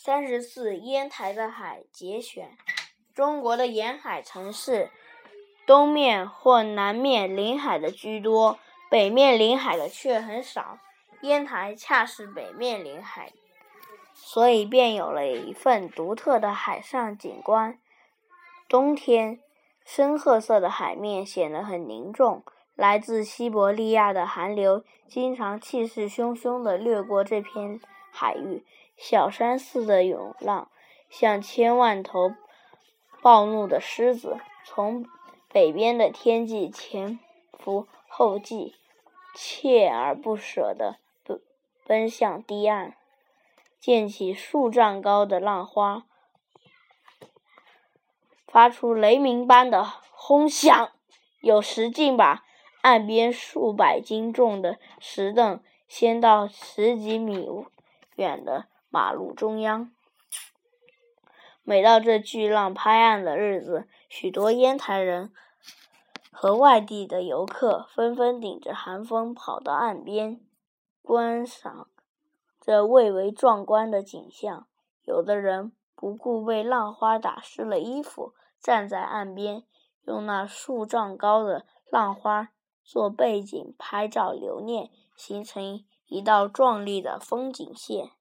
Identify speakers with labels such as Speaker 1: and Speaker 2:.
Speaker 1: 三十四烟台的海节选。中国的沿海城市，东面或南面临海的居多，北面临海的却很少。烟台恰是北面临海，所以便有了一份独特的海上景观。冬天，深褐色的海面显得很凝重，来自西伯利亚的寒流经常气势汹汹地掠过这片海域。小山似的涌浪，像千万头暴怒的狮子，从北边的天际前赴后继，锲而不舍地奔奔向堤岸，溅起数丈高的浪花，发出雷鸣般的轰响，有时竟把岸边数百斤重的石凳掀到十几米远的。马路中央，每到这巨浪拍岸的日子，许多烟台人和外地的游客纷纷顶着寒风跑到岸边观赏这蔚为壮观的景象。有的人不顾被浪花打湿了衣服，站在岸边，用那数丈高的浪花做背景拍照留念，形成一道壮丽的风景线。